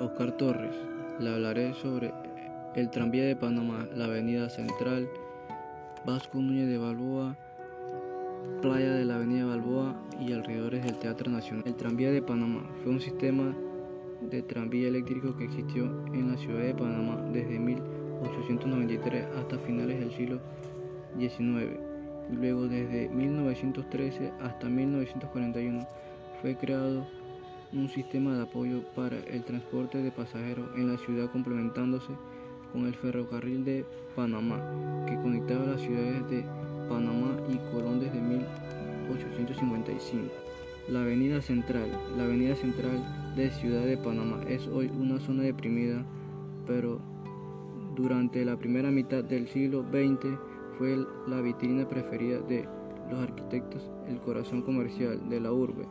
Oscar Torres. Le hablaré sobre el tranvía de Panamá, la avenida Central, Vasco Núñez de Balboa, playa de la avenida Balboa y alrededores del Teatro Nacional. El tranvía de Panamá fue un sistema de tranvía eléctrico que existió en la ciudad de Panamá desde 1893 hasta finales del siglo XIX luego desde 1913 hasta 1941 fue creado un sistema de apoyo para el transporte de pasajeros en la ciudad complementándose con el ferrocarril de Panamá que conectaba las ciudades de Panamá y Colón desde 1855. La avenida central, la avenida central de Ciudad de Panamá es hoy una zona deprimida, pero durante la primera mitad del siglo XX fue la vitrina preferida de los arquitectos, el corazón comercial de la urbe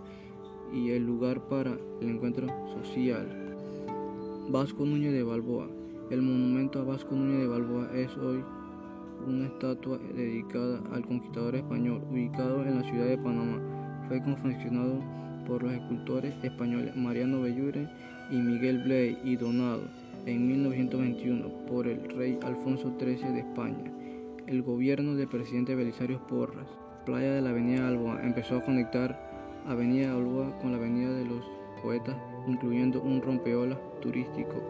y el lugar para el encuentro social. Vasco Núñez de Balboa. El monumento a Vasco Núñez de Balboa es hoy una estatua dedicada al conquistador español ubicado en la ciudad de Panamá. Fue confeccionado por los escultores españoles Mariano Bellure y Miguel Bley y donado en 1921 por el rey Alfonso XIII de España. El gobierno del presidente Belisario Porras, playa de la avenida Alboa, empezó a conectar avenida Alboa con la avenida de los poetas, incluyendo un rompeolas turístico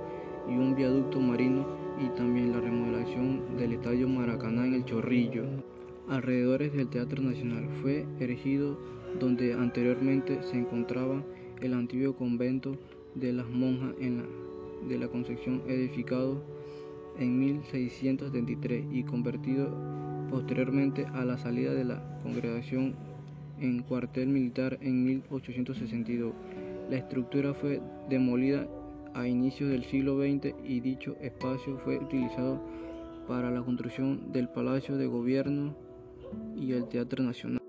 y un viaducto marino y también la remodelación del Estadio Maracaná en el Chorrillo. Alrededores del Teatro Nacional fue erigido donde anteriormente se encontraba el antiguo convento de las monjas de la Concepción edificado en 1673 y convertido posteriormente a la salida de la congregación en cuartel militar en 1862. La estructura fue demolida a inicios del siglo XX y dicho espacio fue utilizado para la construcción del Palacio de Gobierno y el Teatro Nacional.